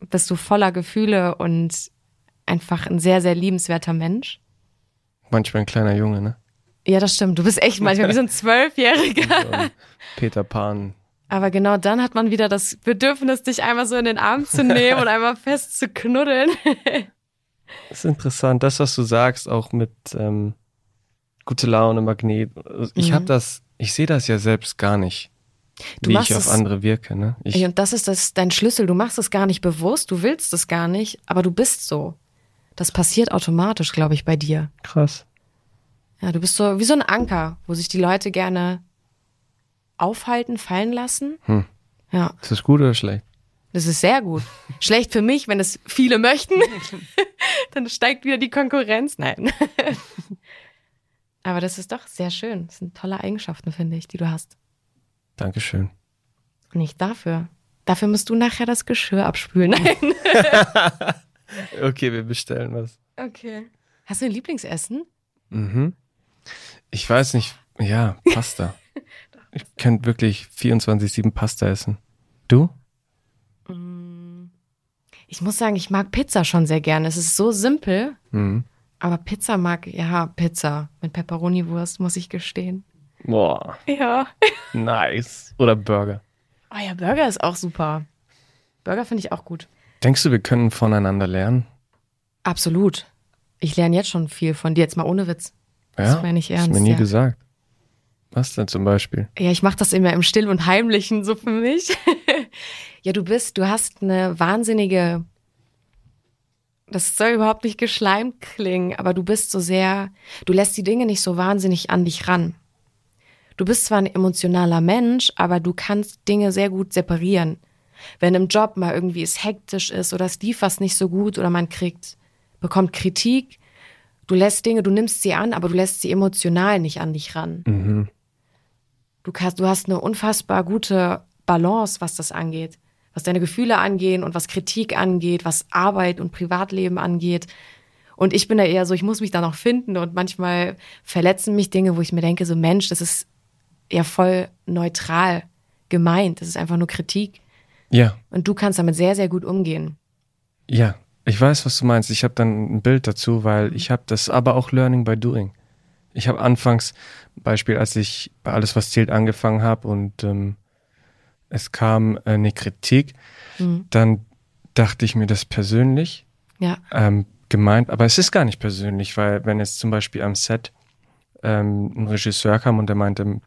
bist du voller Gefühle und einfach ein sehr, sehr liebenswerter Mensch. Manchmal ein kleiner Junge, ne? Ja, das stimmt. Du bist echt manchmal wie so ein Zwölfjähriger. Peter Pan. Aber genau dann hat man wieder das Bedürfnis, dich einmal so in den Arm zu nehmen und einmal fest zu knuddeln. Das ist interessant, das, was du sagst, auch mit ähm, gute Laune, Magnet. Also Ich Mhm. habe das, ich sehe das ja selbst gar nicht, Du wie ich auf andere wirke. Ne? Ich, und das ist das, dein Schlüssel. Du machst es gar nicht bewusst, du willst es gar nicht, aber du bist so. Das passiert automatisch, glaube ich, bei dir. krass. Ja, du bist so wie so ein Anker, wo sich die Leute gerne aufhalten, fallen lassen. Hm. Ja, Ist das gut oder schlecht? das ist sehr gut. Schlecht für mich, wenn es viele möchten. Dann steigt wieder die Konkurrenz. Nein. Aber das ist doch sehr schön. Das sind tolle Eigenschaften, finde ich, die du hast. Dankeschön. Nicht dafür. Dafür musst du nachher das Geschirr abspülen. Nein. Okay, wir bestellen was. Okay. Hast du ein Lieblingsessen? Mhm. Ich weiß nicht, ja, Pasta. ich könnte wirklich 24-7 Pasta essen. Du? Ich muss sagen, ich mag Pizza schon sehr gerne. Es ist so simpel, Mhm. Aber Pizza mag, ja, Pizza mit Pepperoni-Wurst, muss ich gestehen. Boah, Ja. nice. Oder Burger. Oh ja, Burger ist auch super. Burger finde ich auch gut. Denkst du, wir können voneinander lernen? Absolut. Ich lerne jetzt schon viel von dir, jetzt mal ohne Witz. Ja, Das meine ich Hast ernst, mir nie ja. gesagt. Was denn zum Beispiel? Ja, ich mache das immer im Still und Heimlichen so für mich. ja, du bist, du hast eine wahnsinnige, das soll überhaupt nicht geschleimt klingen, aber du bist so sehr, du lässt die Dinge nicht so wahnsinnig an dich ran. Du bist zwar ein emotionaler Mensch, aber du kannst Dinge sehr gut separieren. Wenn im Job mal irgendwie es hektisch ist oder es lief was nicht so gut oder man kriegt, bekommt Kritik, du lässt Dinge, du nimmst sie an, aber du lässt sie emotional nicht an dich ran. Mhm. Du, kannst, du hast eine unfassbar gute Balance, was das angeht. Was deine Gefühle angehen und was Kritik angeht, was Arbeit und Privatleben angeht. Und ich bin da eher so, ich muss mich da noch finden und manchmal verletzen mich Dinge, wo ich mir denke, so Mensch, das ist ja voll neutral gemeint. Das ist einfach nur Kritik. Ja, Und du kannst damit sehr, sehr gut umgehen. ja. Ich weiß, was du meinst. Ich habe dann ein Bild dazu, weil ich habe das aber auch Learning by Doing. Ich habe anfangs, Beispiel, als ich bei Alles, was zählt, angefangen habe und ähm, es kam äh, eine Kritik, Mhm. dann dachte ich mir das persönlich Ja, ähm, gemeint, aber es ist gar nicht persönlich, weil wenn jetzt zum Beispiel am Set ähm, ein Regisseur kam und der meinte,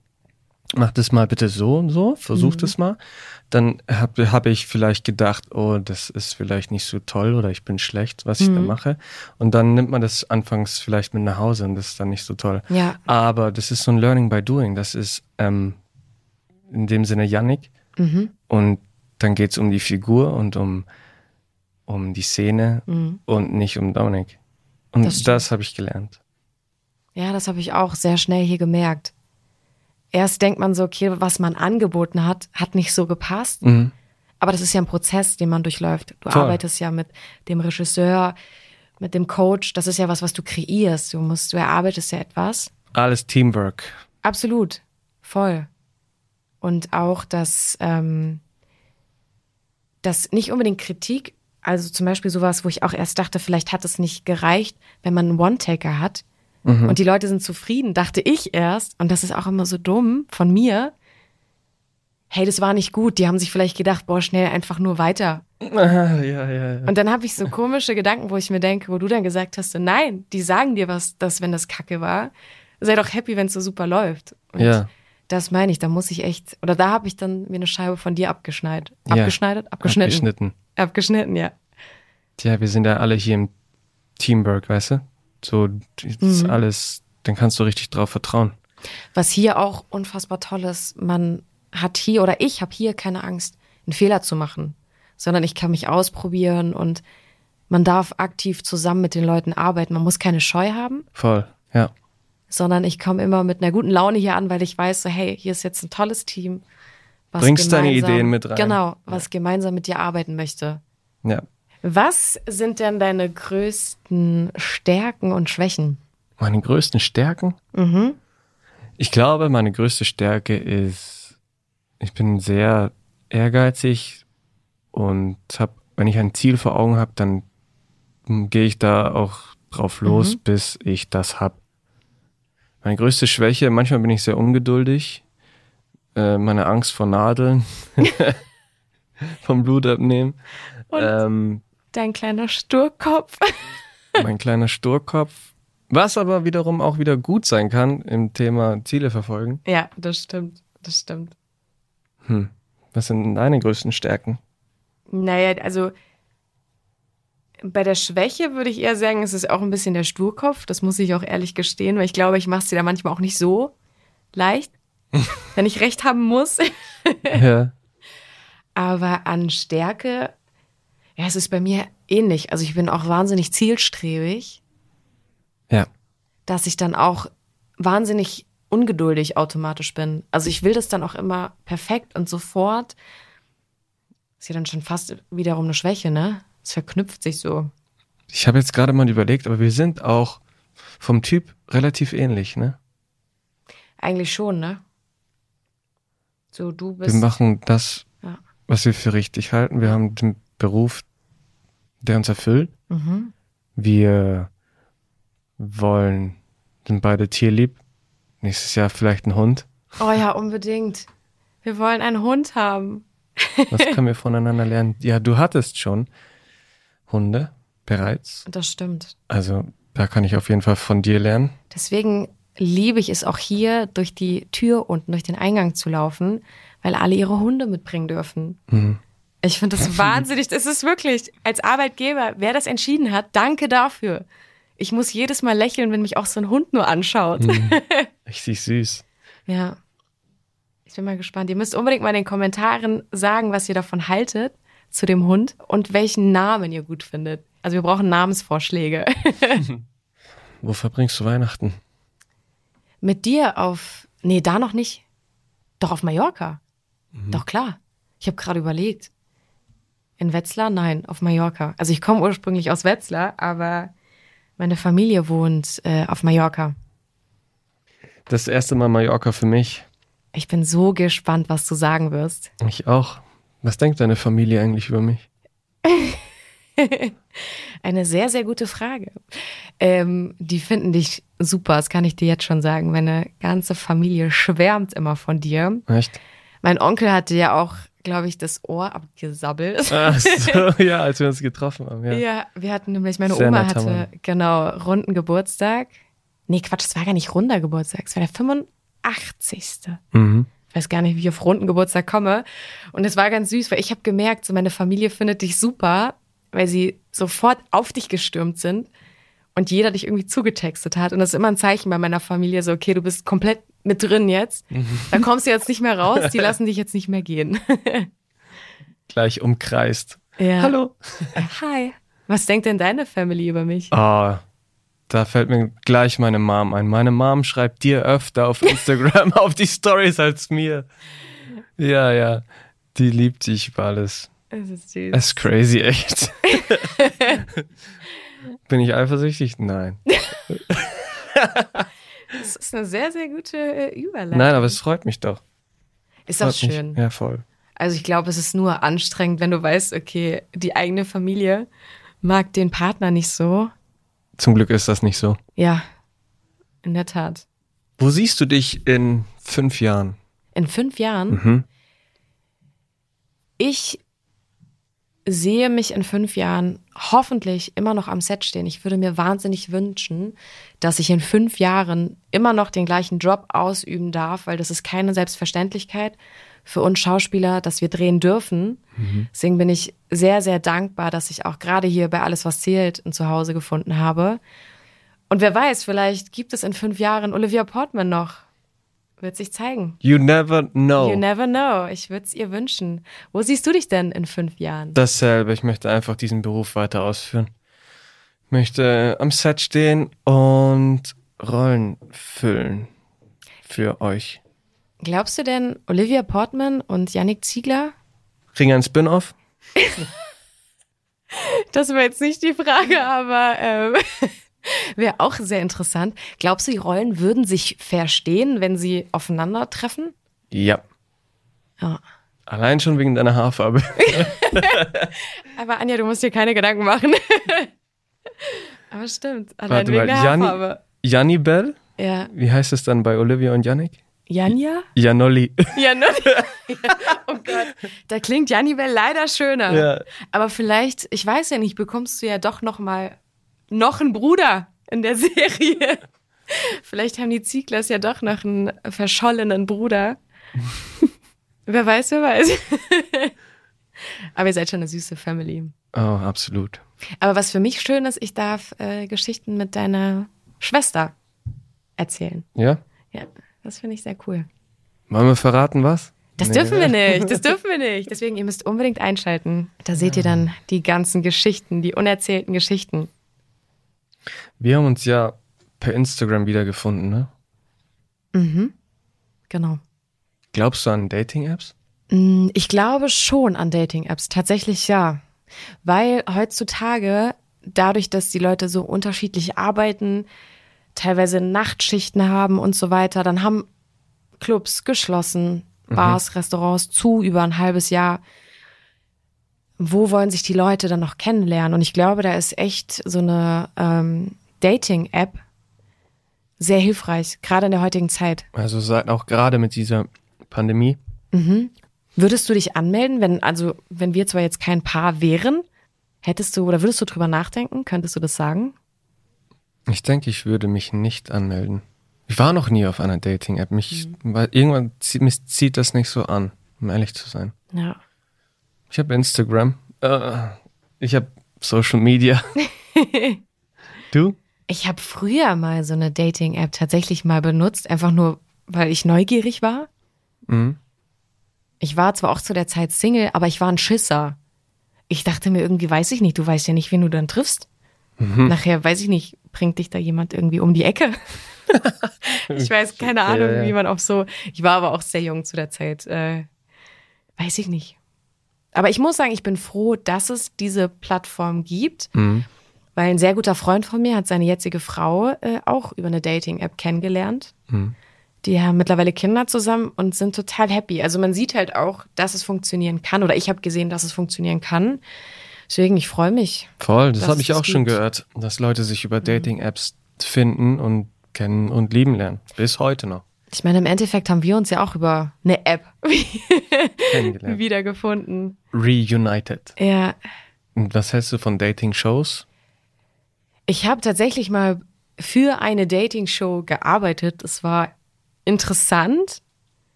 mach das mal bitte so und so, versuch Mhm. das mal, dann habe hab ich vielleicht gedacht, oh, das ist vielleicht nicht so toll oder ich bin schlecht, was ich da Mhm. mache. Und dann nimmt man das anfangs vielleicht mit nach Hause und das ist dann nicht so toll. ja, Aber das ist so ein Learning by Doing. Das ist ähm, in dem Sinne Yannick. Mhm. Und dann geht's um die Figur und um, um die Szene Mhm. und nicht um Dominik. Und Das das, habe ich gelernt. Ja, das habe ich auch sehr schnell hier gemerkt. Erst denkt man so, okay, was man angeboten hat, hat nicht so gepasst. Mhm. Aber das ist ja ein Prozess, den man durchläuft. Du Voll. arbeitest ja mit dem Regisseur, mit dem Coach. Das ist ja was, was du kreierst. Du musst, du erarbeitest ja etwas. Alles Teamwork. Absolut. Voll. Und auch, dass, ähm, dass nicht unbedingt Kritik, also zum Beispiel sowas, wo ich auch erst dachte, vielleicht hat es nicht gereicht, wenn man einen One-Taker hat und die Leute sind zufrieden, dachte ich erst, und das ist auch immer so dumm von mir, hey, das war nicht gut, die haben sich vielleicht gedacht, boah, schnell einfach nur weiter. ja, ja, ja. Und dann habe ich so komische Gedanken, wo ich mir denke, wo du dann gesagt hast, nein, die sagen dir was, dass wenn das Kacke war, sei doch happy, wenn es so super läuft. Und Ja. Das meine ich, da muss ich echt, oder da habe ich dann mir eine Scheibe von dir abgeschneit. Abgeschneidet? Abgeschnitten. Abgeschnitten. Abgeschnitten, ja. Tja, wir sind ja alle hier im Teamwork, weißt du? So, das ist Mhm. alles dann kannst du richtig drauf vertrauen. Was hier auch unfassbar toll ist, man hat hier oder ich habe hier keine Angst, einen Fehler zu machen, sondern ich kann mich ausprobieren und man darf aktiv zusammen mit den Leuten arbeiten. Man muss keine Scheu haben, Voll, ja. Sondern ich komme immer mit einer guten Laune hier an, weil ich weiß, so hey, hier ist jetzt ein tolles Team. was Bringst deine Ideen mit rein. Genau, was gemeinsam mit dir arbeiten möchte. Ja. Was sind denn deine größten Stärken und Schwächen? Meine größten Stärken? Mhm. Ich glaube, meine größte Stärke ist, ich bin sehr ehrgeizig und hab, wenn ich ein Ziel vor Augen habe, dann mm, gehe ich da auch drauf los, bis ich das hab. Meine größte Schwäche, manchmal bin ich sehr ungeduldig. Äh, meine Angst vor Nadeln, vom Blut abnehmen. Und Ähm, dein kleiner Sturkopf. mein kleiner Sturkopf. Was aber wiederum auch wieder gut sein kann im Thema Ziele verfolgen. ja, das stimmt. Das stimmt. Hm. Was sind deine größten Stärken? Naja, also bei der Schwäche würde ich eher sagen, es ist auch ein bisschen der Sturkopf. Das muss ich auch ehrlich gestehen, weil ich glaube, ich mache es dir da manchmal auch nicht so leicht, wenn ich recht haben muss. ja. Aber an Stärke, ja, es ist bei mir ähnlich. Also ich bin auch wahnsinnig zielstrebig, Ja. dass ich dann auch wahnsinnig ungeduldig automatisch bin. Also ich will das dann auch immer perfekt und sofort. Ist ja dann schon fast wiederum eine Schwäche, ne? Es verknüpft sich so. Ich habe jetzt gerade mal überlegt, aber wir sind auch vom Typ relativ ähnlich, ne? Eigentlich schon, ne? So, du bist. Wir machen das, Ja. was wir für richtig halten. Wir haben den Beruf, der uns erfüllt. Mhm. Wir wollen, sind beide tierlieb. Nächstes Jahr vielleicht ein Hund. Oh ja, unbedingt. Wir wollen einen Hund haben. Was können wir voneinander lernen? Ja, du hattest schon Hunde bereits. Das stimmt. Also da kann ich auf jeden Fall von dir lernen. Deswegen liebe ich es auch hier, durch die Tür unten, durch den Eingang zu laufen, weil alle ihre Hunde mitbringen dürfen. Mhm. Ich finde das wahnsinnig. Das ist wirklich, als Arbeitgeber, wer das entschieden hat, danke dafür. Ich muss jedes Mal lächeln, wenn mich auch so ein Hund nur anschaut. Richtig süß. Ja. Ich bin mal gespannt. Ihr müsst unbedingt mal in den Kommentaren sagen, was ihr davon haltet zu dem Hund und welchen Namen ihr gut findet. Also wir brauchen Namensvorschläge. Wo verbringst du Weihnachten? Mit dir auf, nee, da noch nicht. Doch auf Mallorca. Doch klar. Ich habe gerade überlegt. In Wetzlar? Nein, auf Mallorca. Also ich komme ursprünglich aus Wetzlar, aber meine Familie wohnt äh, auf Mallorca. Das erste Mal Mallorca für mich. Ich bin so gespannt, was du sagen wirst. Ich auch. Was denkt deine Familie eigentlich über mich? Eine sehr, sehr gute Frage. Ähm, die finden dich super, das kann ich dir jetzt schon sagen. Meine ganze Familie schwärmt immer von dir. Echt? Mein Onkel hatte ja auch, glaube ich, das Ohr abgesabbelt. Ach so, ja, als wir uns getroffen haben. Ja. Ja, wir hatten nämlich, meine Sehr Oma hatte, Mann. genau, runden Geburtstag. Nee, Quatsch, es war gar nicht runder Geburtstag, es war der 85. Mhm. Ich weiß gar nicht, wie ich auf runden Geburtstag komme. Und es war ganz süß, weil ich habe gemerkt, so meine Familie findet dich super, weil sie sofort auf dich gestürmt sind und jeder dich irgendwie zugetextet hat. Und das ist immer ein Zeichen bei meiner Familie, so, okay, du bist komplett mit drin jetzt. Da kommst du jetzt nicht mehr raus, die lassen dich jetzt nicht mehr gehen. Gleich umkreist. Ja. Hallo. Hi. Was denkt denn deine Family über mich? Ah, da fällt mir gleich meine Mom ein. Meine Mom schreibt dir öfter auf Instagram auf die Stories als mir. Ja, ja. Die liebt dich über alles. Das ist süß. Das ist crazy, echt. Bin ich eifersüchtig? Nein. Das ist eine sehr, sehr gute äh, Überleitung. Nein, aber es freut mich doch. ist auch Freut mich. schön. Ja, voll. Also ich glaube, es ist nur anstrengend, wenn du weißt, okay, die eigene Familie mag den Partner nicht so. Zum Glück ist das nicht so. Ja, in der Tat. Wo siehst du dich in fünf Jahren? In fünf Jahren, Mhm. ich sehe mich in fünf Jahren hoffentlich immer noch am Set stehen. Ich würde mir wahnsinnig wünschen, dass ich in fünf Jahren immer noch den gleichen Job ausüben darf, weil das ist keine Selbstverständlichkeit für uns Schauspieler, dass wir drehen dürfen. Deswegen bin ich sehr, sehr dankbar, dass ich auch gerade hier bei Alles, was zählt, ein Zuhause gefunden habe. Und wer weiß, vielleicht gibt es in fünf Jahren Olivia Portman noch. Wird sich zeigen. You never know. You never know. Ich würde es ihr wünschen. Wo siehst du dich denn in fünf Jahren? Dasselbe. Ich möchte einfach diesen Beruf weiter ausführen. Ich möchte am Set stehen und Rollen füllen. Für euch. Glaubst du denn, Olivia Portman und Yannick Ziegler? Kriegen ein Spin-off? Das war jetzt nicht die Frage, aber ähm, wäre auch sehr interessant. Glaubst du, die Rollen würden sich verstehen, wenn sie aufeinandertreffen? Ja. Ja. Allein schon wegen deiner Haarfarbe. Aber Anja, du musst dir keine Gedanken machen. aber stimmt. Allein Warte wegen mal, der Haarfarbe. Janni Bell? Ja. Wie heißt es dann bei Olivia und Yannick? Janja? Janolli. Ja, ne? ja, oh Gott. Da klingt Jannibel leider schöner. Ja. Aber vielleicht, ich weiß ja nicht, bekommst du ja doch noch mal noch einen Bruder in der Serie. Vielleicht haben die Zieglers ja doch noch einen verschollenen Bruder. wer weiß, wer weiß. Aber ihr seid schon eine süße Family. Oh, absolut. Aber was für mich schön ist, ich darf äh, Geschichten mit deiner Schwester erzählen. Ja? Ja, das finde ich sehr cool. Wollen wir verraten, was? Das Nee. dürfen wir nicht, das dürfen wir nicht. Deswegen, ihr müsst unbedingt einschalten. Da seht ihr dann die ganzen Geschichten, die unerzählten Geschichten. Wir haben uns ja per Instagram wiedergefunden, ne? Mhm. Genau. Glaubst du an Dating-Apps? Mm, Ich glaube schon an Dating-Apps, tatsächlich ja. Weil heutzutage, dadurch, dass die Leute so unterschiedlich arbeiten, teilweise Nachtschichten haben und so weiter, dann haben Clubs geschlossen, Bars, Restaurants zu über ein halbes Jahr. Wo wollen sich die Leute dann noch kennenlernen? Und ich glaube, da ist echt so eine ähm, Dating-App sehr hilfreich, gerade in der heutigen Zeit. Also seit auch gerade mit dieser Pandemie. Würdest du dich anmelden, wenn, also, wenn wir zwar jetzt kein Paar wären, hättest du oder würdest du drüber nachdenken? Könntest du das sagen? Ich denke, ich würde mich nicht anmelden. Ich war noch nie auf einer Dating-App. Mich, weil irgendwann zieht, mich zieht das nicht so an, um ehrlich zu sein. Ja. Ich habe Instagram. Äh, ich habe Social Media. du? Ich habe früher mal so eine Dating-App tatsächlich mal benutzt, einfach nur, weil ich neugierig war. Mhm. Ich war zwar auch zu der Zeit Single, aber ich war ein Schisser. Ich dachte mir irgendwie, weiß ich nicht, du weißt ja nicht, wen du dann triffst. Nachher, weiß ich nicht, bringt dich da jemand irgendwie um die Ecke? ich weiß keine Ahnung, Ja, ja. wie man auf so. Ich war aber auch sehr jung zu der Zeit. Äh, weiß ich nicht. Aber ich muss sagen, ich bin froh, dass es diese Plattform gibt, Mhm. weil ein sehr guter Freund von mir hat seine jetzige Frau äh, auch über eine Dating-App kennengelernt. Mhm. Die haben mittlerweile Kinder zusammen und sind total happy. Also man sieht halt auch, dass es funktionieren kann. Oder ich habe gesehen, dass es funktionieren kann. Deswegen, ich freue mich. Voll, das habe ich es auch das schon gibt. gehört, dass Leute sich über Dating-Apps finden und kennen und lieben lernen. Bis heute noch. Ich meine, im Endeffekt haben wir uns ja auch über eine App wiedergefunden. Reunited. Ja, Und was hältst du von Dating-Shows? ich habe tatsächlich mal für eine Dating-Show gearbeitet. Es war interessant,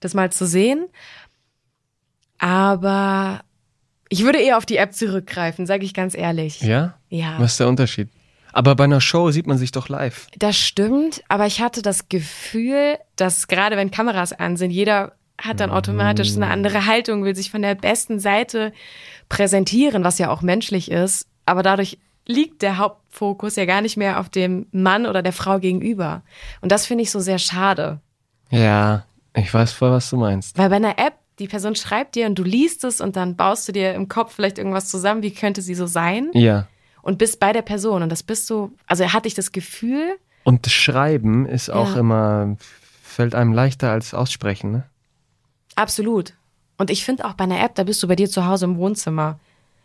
das mal zu sehen. Aber ich würde eher auf die App zurückgreifen, sage ich ganz ehrlich. Ja? Ja. Was ist der Unterschied? Aber bei einer Show sieht man sich doch live. Das stimmt, aber ich hatte das Gefühl, dass gerade wenn Kameras an sind, jeder hat dann automatisch so eine andere Haltung, will sich von der besten Seite präsentieren, was ja auch menschlich ist. Aber dadurch liegt der Hauptfokus ja gar nicht mehr auf dem Mann oder der Frau gegenüber. Und das finde ich so sehr schade. Ja, ich weiß voll, was du meinst. Weil bei einer App, die Person schreibt dir und du liest es und dann baust du dir im Kopf vielleicht irgendwas zusammen, wie könnte sie so sein? Ja. Und bist bei der Person. Und das bist du, also hatte ich das Gefühl, Und das Schreiben ist auch Ja. immer, fällt einem leichter als Aussprechen, ne? Absolut. Und ich finde auch bei einer App, da bist du bei dir zu Hause im Wohnzimmer.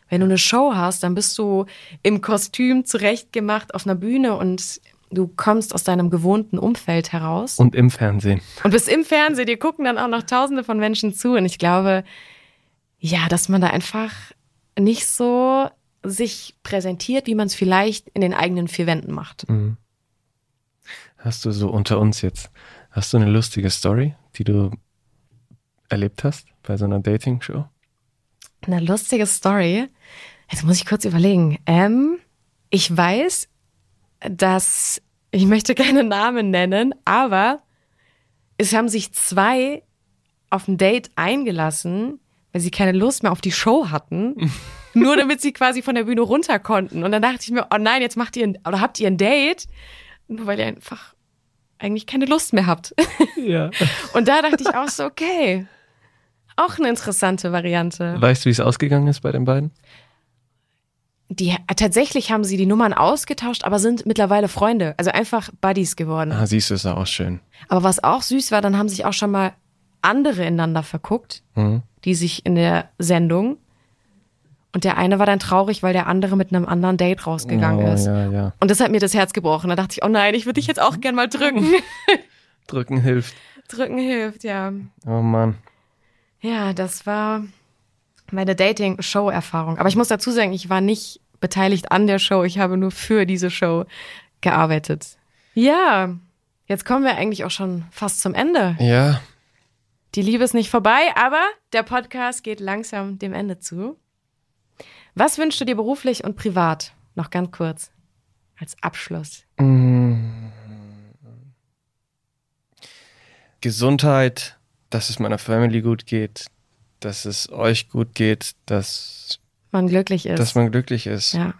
Wenn du eine Show hast, dann bist du im Kostüm zurechtgemacht auf einer Bühne und du kommst aus deinem gewohnten Umfeld heraus Und im Fernsehen. und bist im Fernsehen. Dir gucken dann auch noch Tausende von Menschen zu. Und ich glaube, ja, dass man da einfach nicht so sich präsentiert, wie man es vielleicht in den eigenen vier Wänden macht. Hast du so unter uns jetzt, hast du eine lustige Story, die du erlebt hast bei so einer Dating-Show? Eine lustige Story. Jetzt muss ich kurz überlegen. Ähm, ich weiß, dass ich möchte keine Namen nennen, aber es haben sich zwei auf ein Date eingelassen, weil sie keine Lust mehr auf die Show hatten. nur damit sie quasi von der Bühne runter konnten. Und dann dachte ich mir, oh nein, jetzt macht ihr ein, oder habt ihr ein Date, nur weil ihr einfach eigentlich keine Lust mehr habt. Ja. Und da dachte ich auch so, okay, auch eine interessante Variante. Weißt du, wie es ausgegangen ist bei den beiden? Die, tatsächlich haben sie die Nummern ausgetauscht, aber sind mittlerweile Freunde, also einfach Buddies geworden. Ah, siehst du, ist auch schön. Aber was auch süß war, dann haben sich auch schon mal andere ineinander verguckt, Mhm. die sich in der Sendung. Und der eine war dann traurig, weil der andere mit einem anderen Date rausgegangen oh, ist. Ja, ja. Und das hat mir das Herz gebrochen. Da dachte ich, oh nein, ich würde dich jetzt auch gern mal drücken. Drücken hilft. drücken hilft, ja. Oh Mann. Ja, das war meine Dating-Show-Erfahrung. Aber ich muss dazu sagen, ich war nicht beteiligt an der Show. Ich habe nur für diese Show gearbeitet. Ja, jetzt kommen wir eigentlich auch schon fast zum Ende. Ja, Die Liebe ist nicht vorbei, aber der Podcast geht langsam dem Ende zu. Was wünschst du dir beruflich und privat? Noch ganz kurz. Als Abschluss. Mm. Gesundheit, dass es meiner Family gut geht, dass es euch gut geht, dass, Man glücklich ist. dass man glücklich ist ja.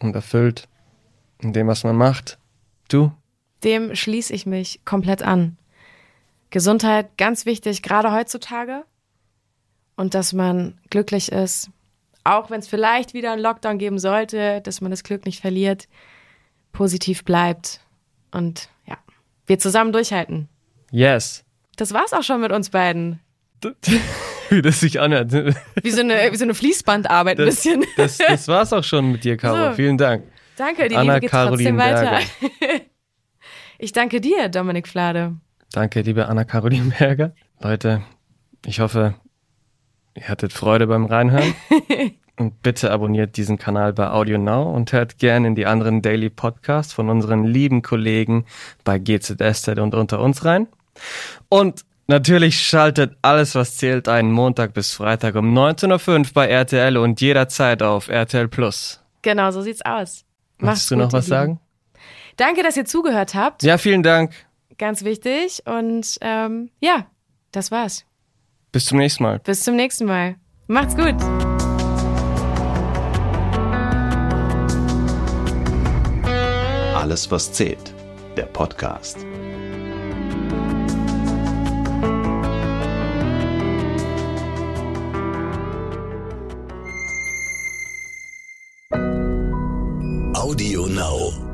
und erfüllt in dem, was man macht. Du? Dem schließe ich mich komplett an. Gesundheit, ganz wichtig, gerade heutzutage. Und dass man glücklich ist, auch wenn es vielleicht wieder einen Lockdown geben sollte, dass man das Glück nicht verliert, positiv bleibt und ja, wir zusammen durchhalten. Yes. Das war's auch schon mit uns beiden. Wie das sich anhört. Wie so eine, wie so eine Fließbandarbeit ein Das, bisschen. das, das war's auch schon mit dir, Caro. So. Vielen Dank. Danke, die Anna Liebe geht trotzdem Caroline weiter. Berger. Ich danke dir, Dominik Flade. Danke, liebe Anna-Caroline Berger. Leute, ich hoffe, ihr hattet Freude beim Reinhören. und bitte abonniert diesen Kanal bei Audio Now und hört gerne in die anderen Daily Podcasts von unseren lieben Kollegen bei GZSZ und unter uns rein. Und natürlich schaltet alles, was zählt, einen Montag bis Freitag um 19.05 Uhr bei RTL und jederzeit auf RTL Plus. Genau, so sieht's aus. Möchtest du noch was Lieben. sagen? Danke, dass ihr zugehört habt. Ja, vielen Dank. Ganz wichtig. Und ähm, ja, das war's. Bis zum nächsten Mal. Bis zum nächsten Mal. Macht's gut. Alles, was zählt. Der Podcast. now.